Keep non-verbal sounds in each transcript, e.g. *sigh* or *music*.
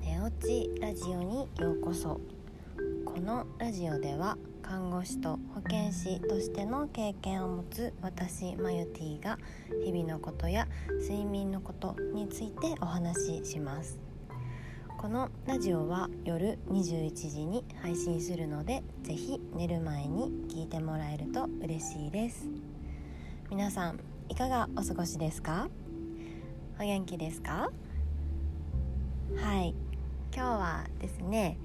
寝落ちラジオにようこそ。このラジオでは看護師と保健師としての経験を持つ私マユティが日々のことや睡眠のことについてお話しします。このラジオは夜21時に配信するのでぜひ寝る前に聞いてもらえると嬉しいです。皆さんいかがお過ごしですかお元気ですか？はい今日はですね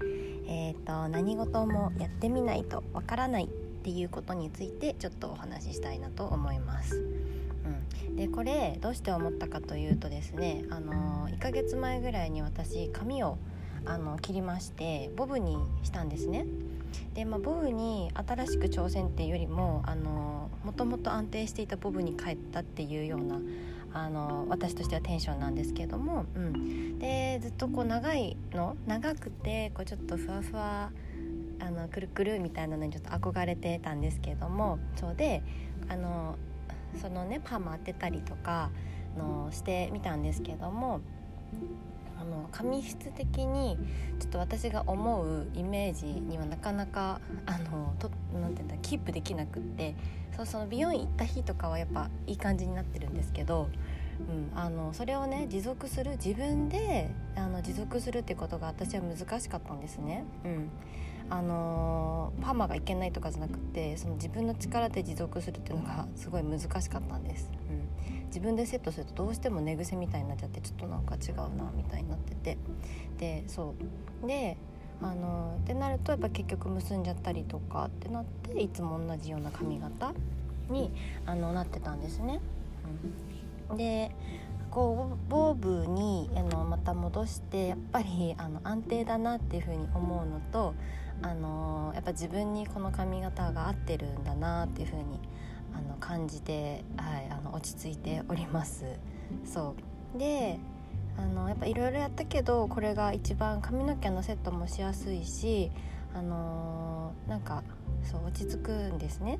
えーと、何事もやってみないとわからないっていうことについてちょっとお話ししたいなと思います。うん、でこれどうして思ったかというとですねあの1ヶ月前ぐらいに私髪をあの切りましてボブにしたんですね。で、まあ、ボブに新しく挑戦っていうよりもあのもともと安定していたボブに帰ったっていうようなあの私としてはテンションなんですけども、うん、でずっとこう長いの長くてこうちょっとふわふわあのくるくるみたいなのにちょっと憧れてたんですけどもそうであのそのねパーマ当てたりとかのしてみたんですけどもあの髪質的にちょっと私が思うイメージにはなかなかあのとなんていうんだキープできなくってそうその美容院行った日とかはやっぱいい感じになってるんですけど、うん、あのそれをね持続する自分であの持続するっていうことが私は難しかったんですね。うんあのパーマがいけないとかじゃなくてその自分の力で持続するっていうのが *laughs* すごい難しかったんです、うん、自分でセットするとどうしても寝癖みたいになっちゃってちょっとなんか違うなみたいになってて。でそう。であのってなるとやっぱ結局結んじゃったりとかってなっていつも同じような髪型にあのなってたんですね。うん、でこうボーブに戻してやっぱりあの安定だなっていうふうに思うのとあのやっぱ自分にこの髪型が合ってるんだなっていうふうにあの感じて、はい、あの落ち着いております。そうであのやっぱいろいろやったけどこれが一番髪の毛のセットもしやすいしあのー、なんかそう落ち着くんですね。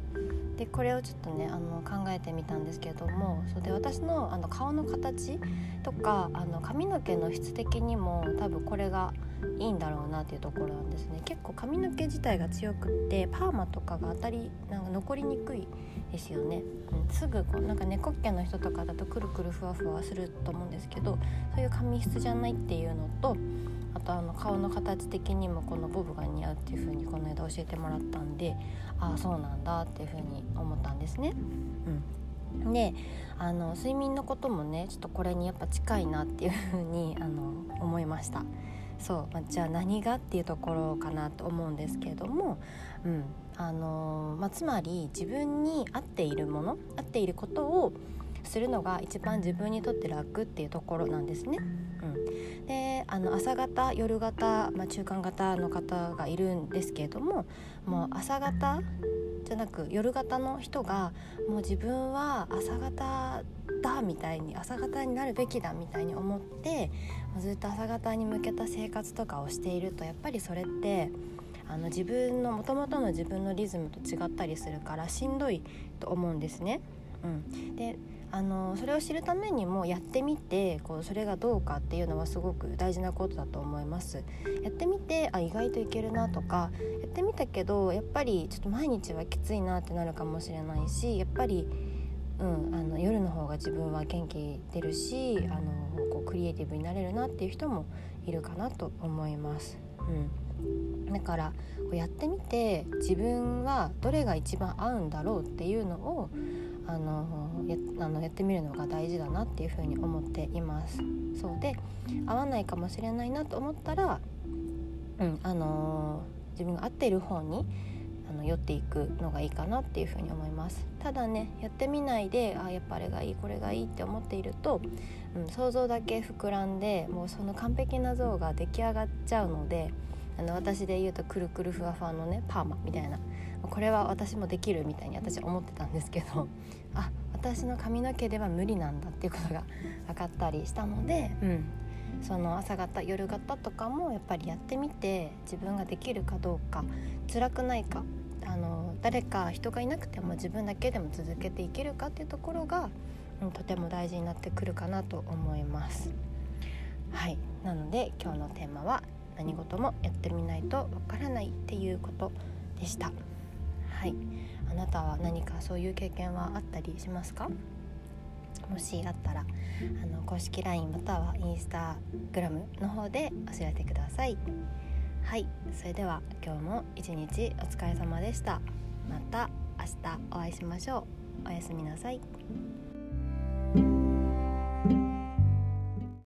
でこれをちょっとねあの考えてみたんですけどもそうで私のあの顔の形とかあの髪の毛の質的にも多分これがいいんだろうなっていうところなんですね。結構髪の毛自体が強くってパーマとかが当たりなんか残りにくいですよね、うん、すぐこうなんか猫っ毛の人とかだとくるくるふわふわすると思うんですけどそういう髪質じゃないっていうのとあとあの顔の形的にもこのボブが似合うっていう風にこの間教えてもらったんでああそうなんだっていう風に思ったんですね。うん、であの睡眠のこともねちょっとこれにやっぱ近いなっていう風にあの思いました。そう、まあ、じゃあ何がっていうところかなと思うんですけれども、うんあのまあ、つまり自分に合っているもの合っていることをするのが一番自分にとって楽っていうところなんですね。うん、であの朝方夜型、まあ、中間型の方がいるんですけれどももう朝方じゃなく夜型の人がもう自分は朝方だみたいに朝方になるべきだみたいに思ってずっと朝方に向けた生活とかをしているとやっぱりそれってあの自分のもともとの自分のリズムと違ったりするからしんどいと思うんですね。うん、であのそれを知るためにもやってみてこうそれがどうかっていうのはすごく大事なことだと思いますやってみてあ意外といけるなとかやってみたけどやっぱりちょっと毎日はきついなってなるかもしれないしやっぱり、うん、あの夜の方が自分は元気出るしあのこうクリエイティブになれるなっていう人もいるかなと思います。うん、だからこうやってみて自分はどれが一番合うんだろうっていうのをあのやあのやってみるのが大事だなっていうふうに思っています。そうで合わないかもしれないなと思ったら、うんあの自分が合っている方にあの寄っていくのがいいかなっていうふに思いますただねやってみないであやっぱあれがいいこれがいいって思っていると、うん、想像だけ膨らんでもうその完璧な像が出来上がっちゃうのであの私で言うとくるくるふわふわのねパーマみたいなこれは私もできるみたいに私は思ってたんですけどあ私の髪の毛では無理なんだっていうことが分かったりしたので、うん、その朝方夜型とかもやっぱりやってみて自分ができるかどうか辛くないかあの誰か人がいなくても自分だけでも続けていけるかっていうところが、うん、とても大事になってくるかなと思います。はい。なので今日のテーマは何事もやってみないとわからないっていうことでしたはい。あなたは何かそういう経験はあったりしますか？もしあったらあの公式 LINE またはインスタグラムの方で教えてください。はい。それでは今日も一日お疲れ様でした。また明日お会いしましょう。おやすみなさい。